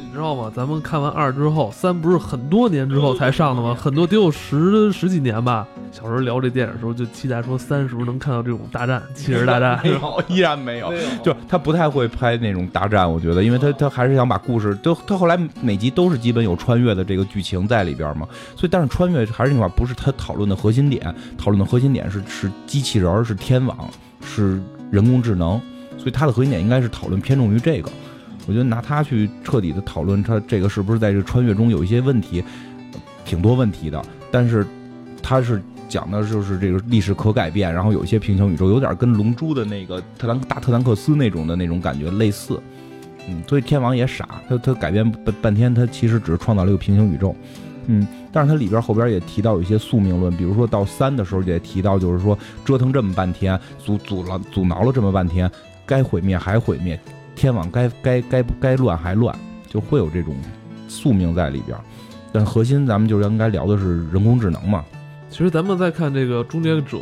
你知道吗？咱们看完二之后，三不是很多年之后才上的吗？很多得有十十几年吧。小时候聊这电影的时候，就期待说三是不是能看到这种大战，汽车大战。没有，依然没有。就他不太会拍那种大战，我觉得，因为他他还是想把故事，都他后来每集都是基本有穿越的这个剧情在里边嘛。所以，但是穿越还是那话，不是他讨论的核心点。讨论的核心点是是机器人，是天网，是人工智能。所以，他的核心点应该是讨论偏重于这个。我觉得拿它去彻底的讨论，它这个是不是在这穿越中有一些问题，挺多问题的。但是它是讲的就是这个历史可改变，然后有一些平行宇宙，有点跟《龙珠》的那个特兰大特兰克斯那种的那种感觉类似。嗯，所以天王也傻，他他改变半半天，他其实只是创造了一个平行宇宙。嗯，但是它里边后边也提到有一些宿命论，比如说到三的时候也提到，就是说折腾这么半天，阻阻了阻挠了这么半天，该毁灭还毁灭。天网该该该该乱还乱，就会有这种宿命在里边。但核心咱们就应该聊的是人工智能嘛。其实咱们在看这个终结者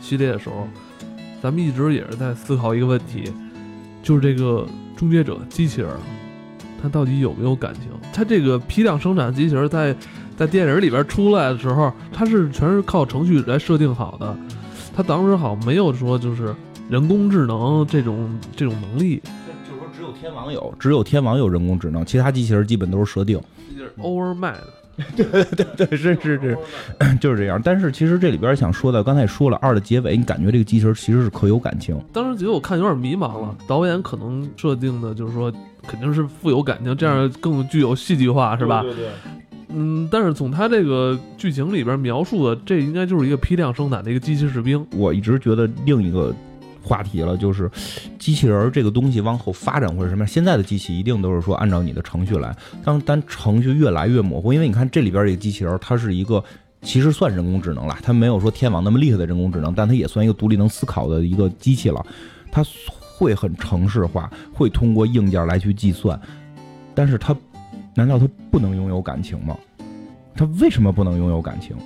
系列的时候，咱们一直也是在思考一个问题，就是这个终结者机器人，它到底有没有感情？它这个批量生产机器人在在电影里边出来的时候，它是全是靠程序来设定好的，它当时好像没有说就是人工智能这种这种能力。天网有，只有天网有人工智能，其他机器人基本都是设定。就是 overman，对对对对，是是是，就是这样。但是其实这里边想说的，刚才也说了，二的结尾，你感觉这个机器人其实是可有感情。当时觉得我看有点迷茫了，导演可能设定的就是说肯定是富有感情，这样更具有戏剧化，是吧？对对。嗯，但是从他这个剧情里边描述的，这应该就是一个批量生产的一个机器士兵。我一直觉得另一个。话题了，就是机器人这个东西往后发展或者什么样？现在的机器一定都是说按照你的程序来，当当程序越来越模糊，因为你看这里边这个机器人，它是一个其实算人工智能了，它没有说天网那么厉害的人工智能，但它也算一个独立能思考的一个机器了。它会很程式化，会通过硬件来去计算，但是它难道它不能拥有感情吗？它为什么不能拥有感情？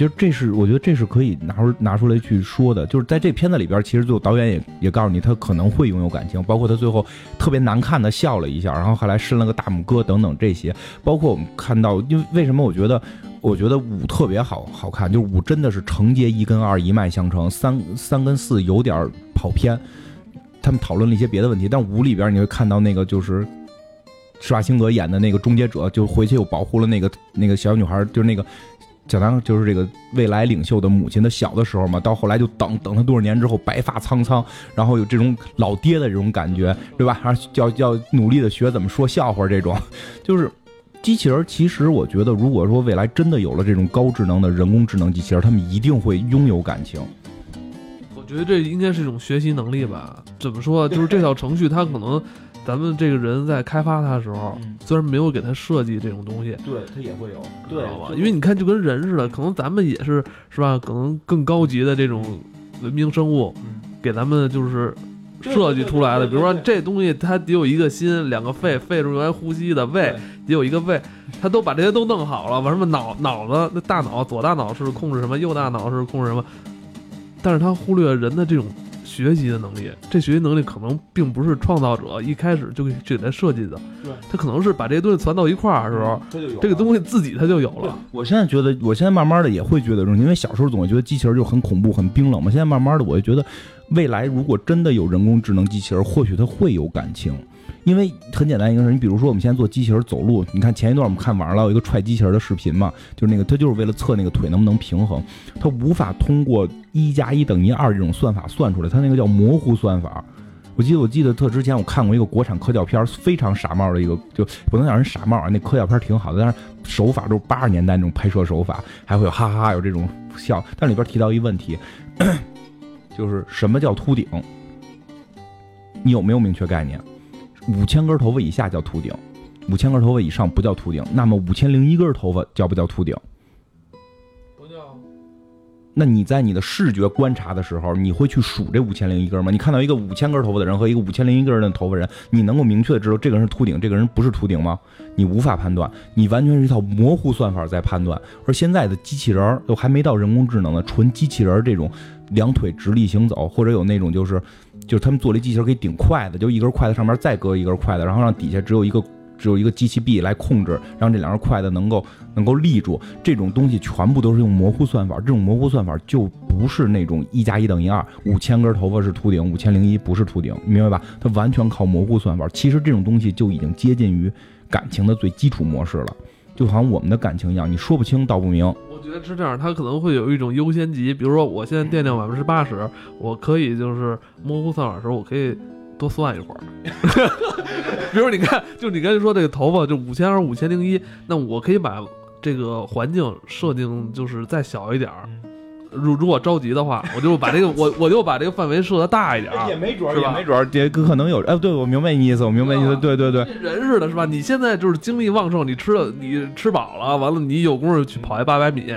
其实这是我觉得这是可以拿出拿出来去说的，就是在这片子里边，其实最后导演也也告诉你，他可能会拥有感情，包括他最后特别难看的笑了一下，然后后来伸了个大拇哥等等这些，包括我们看到，因为为什么我觉得我觉得五特别好好看，就是五真的是承接一跟二一脉相承，三三跟四有点跑偏，他们讨论了一些别的问题，但五里边你会看到那个就是施瓦辛格演的那个终结者，就回去又保护了那个那个小女孩，就是那个。小唐就是这个未来领袖的母亲的小的时候嘛，到后来就等等他多少年之后白发苍苍，然后有这种老爹的这种感觉，对吧？还要要努力的学怎么说笑话，这种就是机器人。其实我觉得，如果说未来真的有了这种高智能的人工智能机器人，他们一定会拥有感情。我觉得这应该是一种学习能力吧？怎么说？就是这套程序，它可能咱们这个人在开发它的时候，虽然没有给它设计这种东西，对，它也会有，知道吧？因为你看，就跟人似的，可能咱们也是，是吧？可能更高级的这种文明生物，给咱们就是设计出来的。比如说，这东西它得有一个心，两个肺，肺是用来呼吸的，胃得有一个胃，它都把这些都弄好了。完什么脑脑子，那大脑左大脑是控制什么，右大脑是控制什么？但是他忽略了人的这种学习的能力，这学习能力可能并不是创造者一开始就给给他设计的，对，他可能是把这些东西攒到一块儿的时候，这个东西自己他就有了。我现在觉得，我现在慢慢的也会觉得这种，因为小时候总会觉得机器人就很恐怖、很冰冷嘛。现在慢慢的，我就觉得，未来如果真的有人工智能机器人，或许它会有感情。因为很简单一个事，你比如说我们现在做机器人走路，你看前一段我们看网上老有一个踹机器人的视频嘛，就是那个他就是为了测那个腿能不能平衡，他无法通过一加一等于二这种算法算出来，他那个叫模糊算法。我记得我记得特之前我看过一个国产科教片，非常傻帽的一个，就不能让人傻帽啊，那科教片挺好的，但是手法都是八十年代那种拍摄手法，还会有哈哈哈有这种笑，但里边提到一问题，就是什么叫秃顶？你有没有明确概念？五千根头发以下叫秃顶，五千根头发以上不叫秃顶。那么五千零一根头发叫不叫秃顶？不叫。那你在你的视觉观察的时候，你会去数这五千零一根吗？你看到一个五千根头发的人和一个五千零一根的头发人，你能够明确的知道这个人是秃顶，这个人不是秃顶吗？你无法判断，你完全是一套模糊算法在判断。而现在的机器人都还没到人工智能的，纯机器人这种两腿直立行走，或者有那种就是。就是他们做了一机器人可以顶筷子，就一根筷子上面再搁一根筷子，然后让底下只有一个只有一个机器臂来控制，让这两根筷子能够能够立住。这种东西全部都是用模糊算法，这种模糊算法就不是那种一加一等于二，五千根头发是秃顶，五千零一不是秃顶，明白吧？它完全靠模糊算法。其实这种东西就已经接近于感情的最基础模式了，就好像我们的感情一样，你说不清道不明。我觉得是这样，它可能会有一种优先级，比如说我现在电量百分之八十，我可以就是模糊算法的时候，我可以多算一会儿。比如你看，就你刚才说这个头发就五千还是五千零一，那我可以把这个环境设定就是再小一点儿。如如果着急的话，我就把这个我我就把这个范围设的大一点，也没准儿，也没准儿，也可能有。哎，对，我明白你意思，我明白你意思，对对对。人似的，是吧？你现在就是精力旺盛，你吃了，你吃饱了，完了你有功夫去跑一八百米，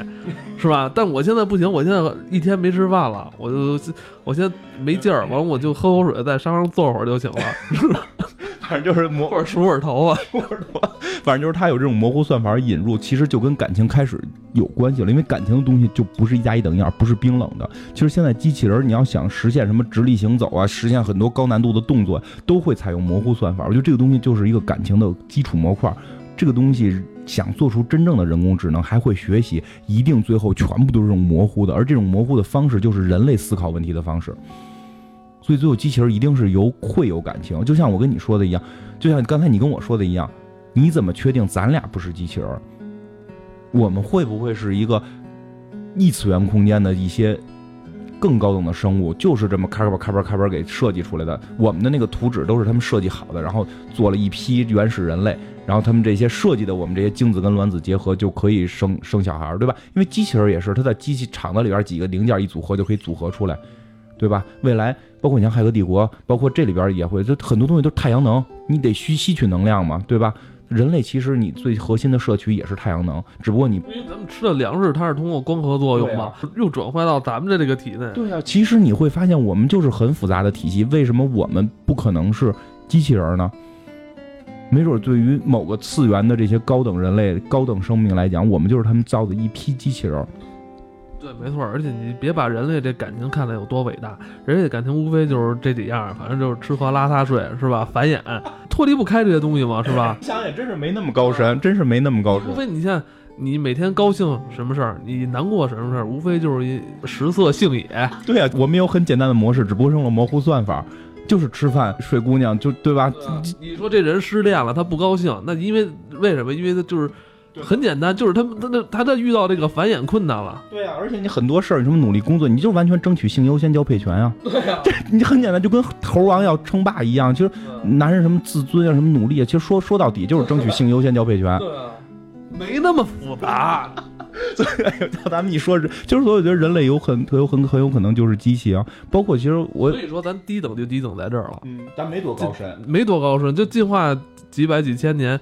是吧？但我现在不行，我现在一天没吃饭了，我就我现在没劲儿，完了我就喝口水，在沙发上坐会儿就行了。反 正就是模，或者梳会儿头发，梳会儿头发。反正就是他有这种模糊算法引入，其实就跟感情开始有关系了。因为感情的东西就不是一加一等于二，不是冰冷的。其实现在机器人，你要想实现什么直立行走啊，实现很多高难度的动作，都会采用模糊算法。我觉得这个东西就是一个感情的基础模块。这个东西想做出真正的人工智能，还会学习，一定最后全部都是这种模糊的。而这种模糊的方式，就是人类思考问题的方式。所以最后机器人一定是有会有感情，就像我跟你说的一样，就像刚才你跟我说的一样，你怎么确定咱俩不是机器人？我们会不会是一个异次元空间的一些更高等的生物？就是这么开吧开吧开吧给设计出来的？我们的那个图纸都是他们设计好的，然后做了一批原始人类，然后他们这些设计的我们这些精子跟卵子结合就可以生生小孩，对吧？因为机器人也是，它在机器厂子里边几个零件一组合就可以组合出来。对吧？未来包括你像《骇客帝国》，包括这里边也会，就很多东西都是太阳能，你得需吸取能量嘛，对吧？人类其实你最核心的摄取也是太阳能，只不过你因为咱们吃的粮食它是通过光合作用嘛，又转换到咱们的这个体内。对啊，其实你会发现我们就是很复杂的体系，为什么我们不可能是机器人呢？没准对于某个次元的这些高等人类、高等生命来讲，我们就是他们造的一批机器人。对，没错，而且你别把人类这感情看得有多伟大，人类的感情无非就是这几样，反正就是吃喝拉撒睡，是吧？繁衍，脱离不开这些东西嘛，是吧？想也真是没那么高深，真是没那么高深。无非你像你每天高兴什么事儿，你难过什么事儿，无非就是一食色性也。对呀，我们有很简单的模式，只不过用了模糊算法，就是吃饭睡姑娘，就对吧？你说这人失恋了，他不高兴，那因为为什么？因为他就是。很简单，就是他他他他他遇到这个繁衍困难了。对呀，而且你很多事儿，你什么努力工作，你就完全争取性优先交配权啊。对呀，这你很简单，就跟猴王要称霸一样。其实男人什么自尊啊，什么努力啊，其实说说到底就是争取性优先交配权。对啊，没那么复杂。所以叫咱们一说，就是所以，我觉得人类有很很有很很有可能就是机器啊。包括其实我所以说，咱低等就低等在这儿了，嗯，咱没多高深，没多高深，就进化几百几千年，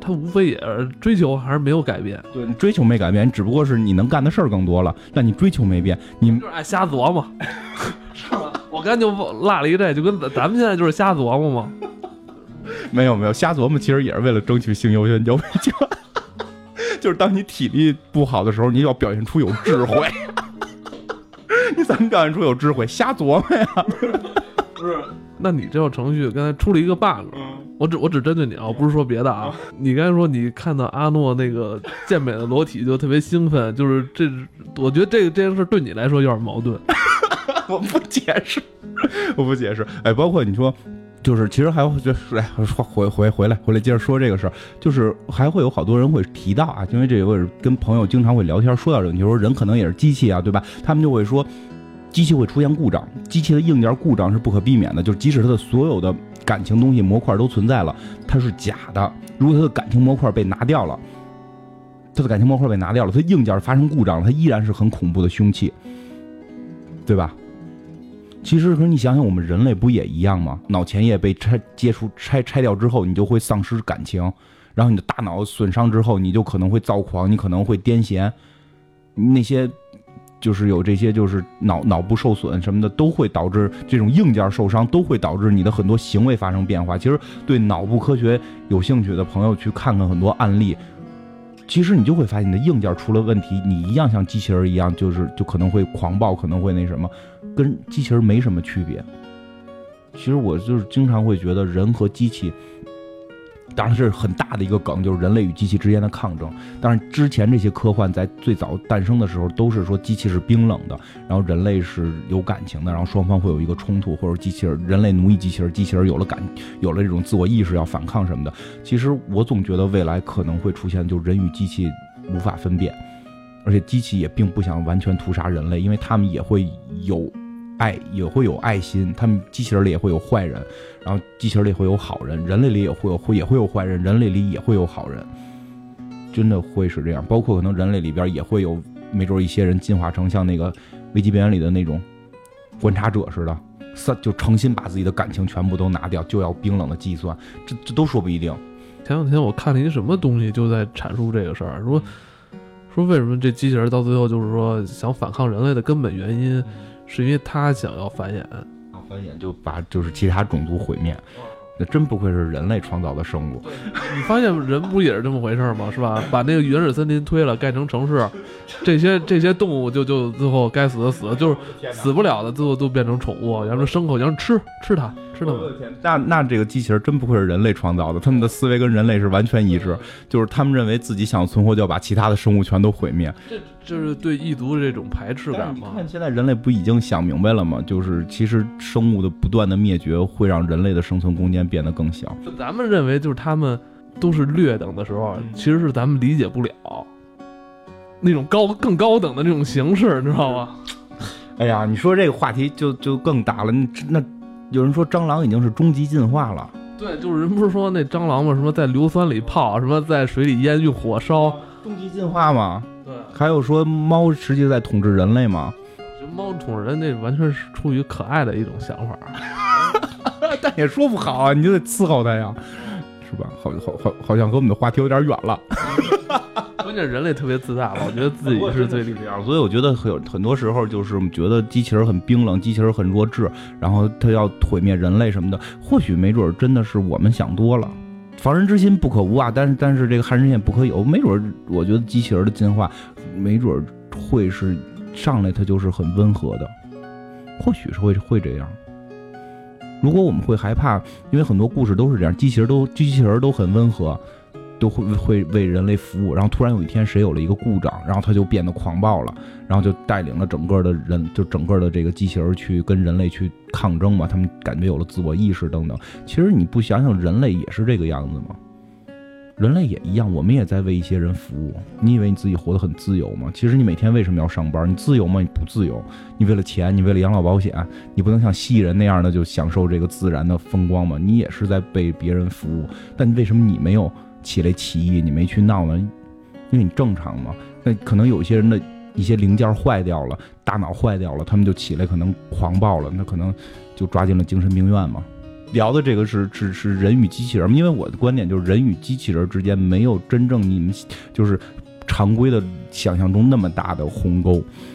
它无非也是追求还是没有改变。对，追求没改变，只不过是你能干的事儿更多了，但你追求没变，你就是爱瞎琢磨，是吧？我刚就落了一这，就跟咱们现在就是瞎琢磨嘛。没有没有瞎琢磨，其实也是为了争取性优先交配权。就是当你体力不好的时候，你要表现出有智慧。你怎么表现出有智慧？瞎琢磨呀！不是，那你这套程序刚才出了一个 bug，我只我只针对你啊，我不是说别的啊。你刚才说你看到阿诺那个健美的裸体就特别兴奋，就是这，我觉得这个这件事对你来说有点矛盾。我不解释，我不解释。哎，包括你说。就是其实还会就来回回回来回来接着说这个事儿，就是还会有好多人会提到啊，因为这个是跟朋友经常会聊天说到这个，你说人可能也是机器啊，对吧？他们就会说，机器会出现故障，机器的硬件故障是不可避免的，就是即使它的所有的感情东西模块都存在了，它是假的。如果它的感情模块被拿掉了，它的感情模块被拿掉了，它硬件发生故障了，它依然是很恐怖的凶器，对吧？其实，可是你想想，我们人类不也一样吗？脑前叶被拆接触拆拆掉之后，你就会丧失感情，然后你的大脑损伤之后，你就可能会躁狂，你可能会癫痫，那些就是有这些就是脑脑部受损什么的，都会导致这种硬件受伤，都会导致你的很多行为发生变化。其实，对脑部科学有兴趣的朋友去看看很多案例，其实你就会发现你的硬件出了问题，你一样像机器人一样，就是就可能会狂暴，可能会那什么。跟机器人没什么区别。其实我就是经常会觉得人和机器，当然是很大的一个梗，就是人类与机器之间的抗争。当然，之前这些科幻在最早诞生的时候，都是说机器是冰冷的，然后人类是有感情的，然后双方会有一个冲突，或者机器人人类奴役机器人，机器人有了感，有了这种自我意识要反抗什么的。其实我总觉得未来可能会出现，就是人与机器无法分辨。而且机器也并不想完全屠杀人类，因为他们也会有爱，也会有爱心。他们机器人里也会有坏人，然后机器人里会有好人，人类里也会有会也会有坏人，人类里也会有好人。真的会是这样，包括可能人类里边也会有，没准一些人进化成像那个危机边缘里的那种观察者似的，三就诚心把自己的感情全部都拿掉，就要冰冷的计算，这这都说不一定。前两天我看了一什么东西，就在阐述这个事儿，说。说为什么这机器人到最后就是说想反抗人类的根本原因，是因为他想要繁衍，繁衍就把就是其他种族毁灭，那真不愧是人类创造的生物。你发现人不也是这么回事吗？是吧？把那个原始森林推了，盖成城市，这些这些动物就就最后该死的死，就是死不了的最后都变成宠物，然后牲口，然后吃吃它。我的天，那那这个机器人真不愧是人类创造的，他们的思维跟人类是完全一致，就是他们认为自己想存活，就要把其他的生物全都毁灭。这就是对异族的这种排斥感吗？你看现在人类不已经想明白了吗？就是其实生物的不断的灭绝会让人类的生存空间变得更小。咱们认为就是他们都是劣等的时候，其实是咱们理解不了那种高更高等的那种形式，你知道吗？哎呀，你说这个话题就就更大了，那那。有人说蟑螂已经是终极进化了。对，就是人不是说那蟑螂吗？什么在硫酸里泡，什么在水里腌，用火烧，终极进化吗？对。还有说猫实际在统治人类吗？就猫统治人，那完全是出于可爱的一种想法。但也说不好啊，你就得伺候它呀，是吧？好好好，好像和我们的话题有点远了。关键人类特别自大吧？我觉得自己 是最厉害，所以我觉得有很多时候就是觉得机器人很冰冷，机器人很弱智，然后它要毁灭人类什么的。或许没准真的是我们想多了。防人之心不可无啊，但是但是这个害人之心不可有。没准我觉得机器人的进化，没准会是上来它就是很温和的，或许是会会这样。如果我们会害怕，因为很多故事都是这样，机器人都机器人都很温和。都会会为人类服务，然后突然有一天谁有了一个故障，然后他就变得狂暴了，然后就带领了整个的人，就整个的这个机器人去跟人类去抗争嘛。他们感觉有了自我意识等等。其实你不想想，人类也是这个样子吗？人类也一样，我们也在为一些人服务。你以为你自己活得很自由吗？其实你每天为什么要上班？你自由吗？你不自由。你为了钱，你为了养老保险，你不能像蜥蜴人那样的就享受这个自然的风光吗？你也是在被别人服务。但为什么你没有？起来起义，你没去闹呢，因为你正常嘛。那可能有些人的一些零件坏掉了，大脑坏掉了，他们就起来可能狂暴了，那可能就抓进了精神病院嘛。聊的这个是是是人与机器人，因为我的观点就是人与机器人之间没有真正你们就是常规的想象中那么大的鸿沟，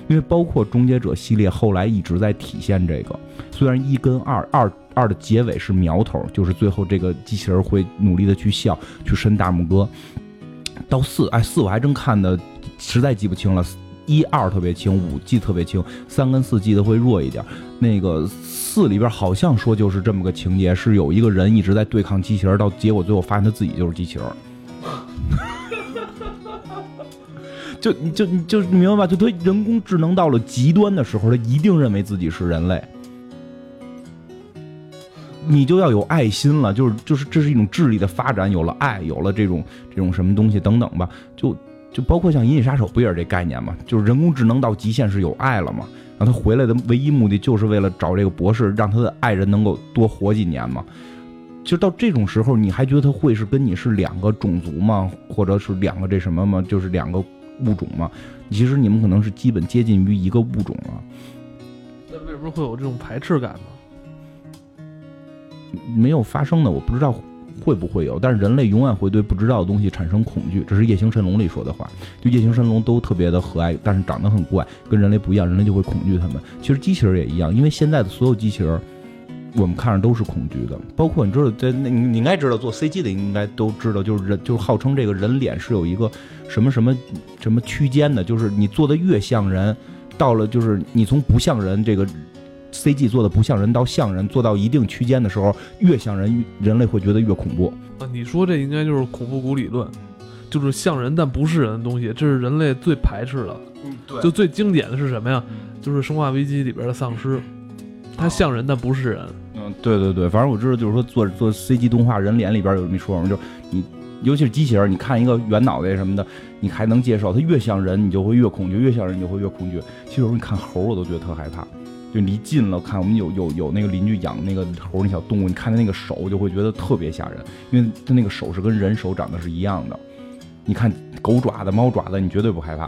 因为包括终结者系列后来一直在体现这个，虽然一跟二二二的结尾是苗头，就是最后这个机器人会努力的去笑去伸大拇哥，到四哎四我还真看的实在记不清了。一二特别轻，五记特别轻，三跟四记得会弱一点。那个四里边好像说就是这么个情节，是有一个人一直在对抗机器人，到结果最后发现他自己就是机器人。就你就你就明白吧？就他人工智能到了极端的时候，他一定认为自己是人类。你就要有爱心了，就是就是这是一种智力的发展，有了爱，有了这种这种什么东西等等吧，就。就包括像《银翼杀手》不也是这概念吗？就是人工智能到极限是有爱了吗？然后他回来的唯一目的就是为了找这个博士，让他的爱人能够多活几年嘛。就到这种时候，你还觉得他会是跟你是两个种族吗？或者是两个这什么吗？就是两个物种吗？其实你们可能是基本接近于一个物种了。那为什么会有这种排斥感呢？没有发生的，我不知道。会不会有？但是人类永远会对不知道的东西产生恐惧，这是夜行神龙里说的话。就夜行神龙都特别的和蔼，但是长得很怪，跟人类不一样，人类就会恐惧他们。其实机器人也一样，因为现在的所有机器人，我们看着都是恐惧的。包括你知道，在那你应该知道，做 CG 的应该都知道，就是人就是号称这个人脸是有一个什么什么什么区间的，就是你做的越像人，到了就是你从不像人这个。CG 做的不像人到像人，做到一定区间的时候，越像人，人类会觉得越恐怖。啊，你说这应该就是恐怖谷理论，就是像人但不是人的东西，这是人类最排斥的。嗯，对。就最经典的是什么呀？就是《生化危机》里边的丧尸，它像人但不是人。嗯，对对对，反正我知道，就是说做做 CG 动画，人脸里边有这么一说嘛，就你，尤其是机器人，你看一个圆脑袋什么的，你还能接受，它越像人，你就会越恐惧；越像人，你就会越恐惧。其实有时候你看猴，我都觉得特害怕。就离近了看，我们有有有那个邻居养那个猴那小动物，你看它那个手就会觉得特别吓人，因为它那个手是跟人手长得是一样的。你看狗爪子、猫爪子，你绝对不害怕。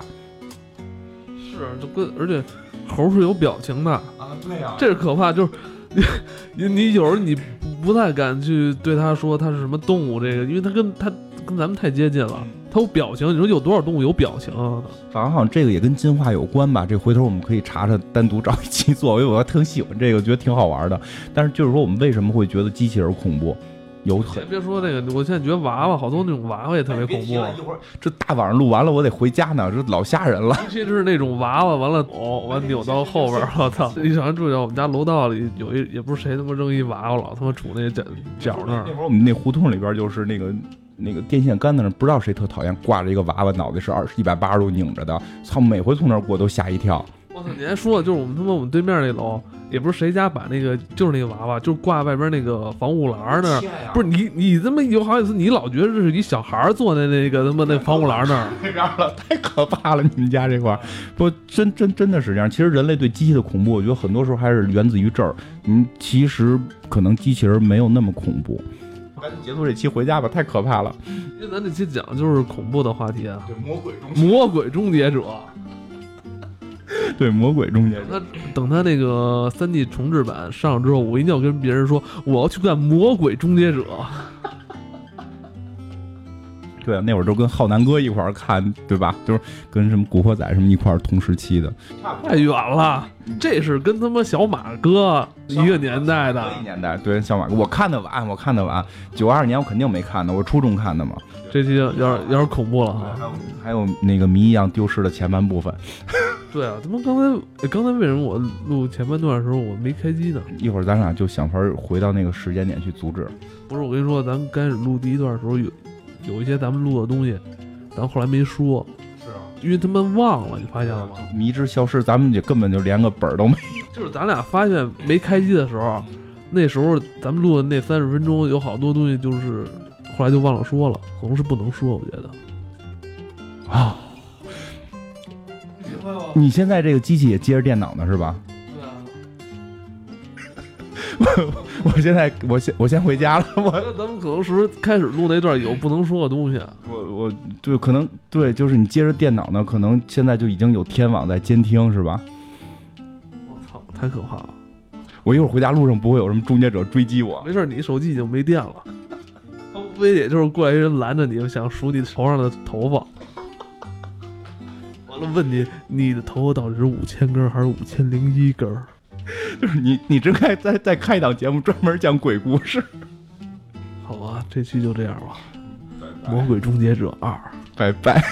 是，就跟而且猴是有表情的啊，对呀，这是可怕，就是 你你有时候你不不太敢去对它说它是什么动物，这个，因为它跟它跟咱们太接近了。它有表情，你说有多少动物有表情啊？反正好像这个也跟进化有关吧。这回头我们可以查查，单独找一期做。因为我特喜欢这个，觉得挺好玩的。但是就是说，我们为什么会觉得机器人恐怖？有很别说那个，我现在觉得娃娃好多那种娃娃也特别恐怖。一会儿 这大晚上录完了，我得回家呢，这老吓人了。尤其是那种娃娃，完了哦，完扭到后边，我操！一上住在我们家楼道里，有一也不是谁他妈扔一娃娃，老他妈杵那角角那儿。那会儿我们那胡同里边就是那个。那个电线杆子上不知道谁特讨厌挂着一个娃娃，脑袋是二一百八十度拧着的，操！每回从那儿过都吓一跳。我操！你还说就是我们他妈我们对面那楼，也不是谁家把那个就是那个娃娃，就是挂外边那个防护栏那儿。不是你你他妈有好几次，你老觉得这是一小孩坐在那个他妈那防护栏那儿。那边了，太可怕了！你们家这块儿，不真真真的是这样。其实人类对机器的恐怖，我觉得很多时候还是源自于这儿。嗯，其实可能机器人没有那么恐怖。赶紧结束这期回家吧，太可怕了。因为咱这期讲的就是恐怖的话题啊，对魔鬼魔鬼终结者，对魔鬼终结者。那等他那个三 D 重置版上了之后，我一定要跟别人说，我要去干魔鬼终结者。对啊，那会儿都跟浩南哥一块儿看，对吧？就是跟什么古惑仔什么一块儿同时期的，太远了。这是跟他妈小马哥一个年代的，年代对小马哥，我看的晚，我看的晚，九二年我肯定没看的，我初中看的嘛。这期有点有点恐怖了哈。还有那个谜一样丢失的前半部分。对啊，他妈刚才刚才为什么我录前半段的时候我没开机呢？一会儿咱俩就想法回到那个时间点去阻止。不是我跟你说，咱开始录第一段的时候有。有一些咱们录的东西，咱后来没说，是啊，因为他们忘了，你发现了吗？迷之消失，咱们就根本就连个本儿都没有。就是咱俩发现没开机的时候，那时候咱们录的那三十分钟，有好多东西就是后来就忘了说了，可能是不能说，我觉得。啊，你现在这个机器也接着电脑呢，是吧？对啊。我现在我先我先回家了，我那咱们可能是不是开始录那段有不能说的东西啊？我我对可能对，就是你接着电脑呢，可能现在就已经有天网在监听，是吧？我操，太可怕了！我一会儿回家路上不会有什么终结者追击我。没事，你手机已经没电了，他无非也就是过来人拦着你，想数你头上的头发，完了问你你的头发到底是五千根还是五千零一根？就是你你真该再再开一档节目专门讲鬼故事。好吧，这期就这样吧，《魔鬼终结者二》。拜拜。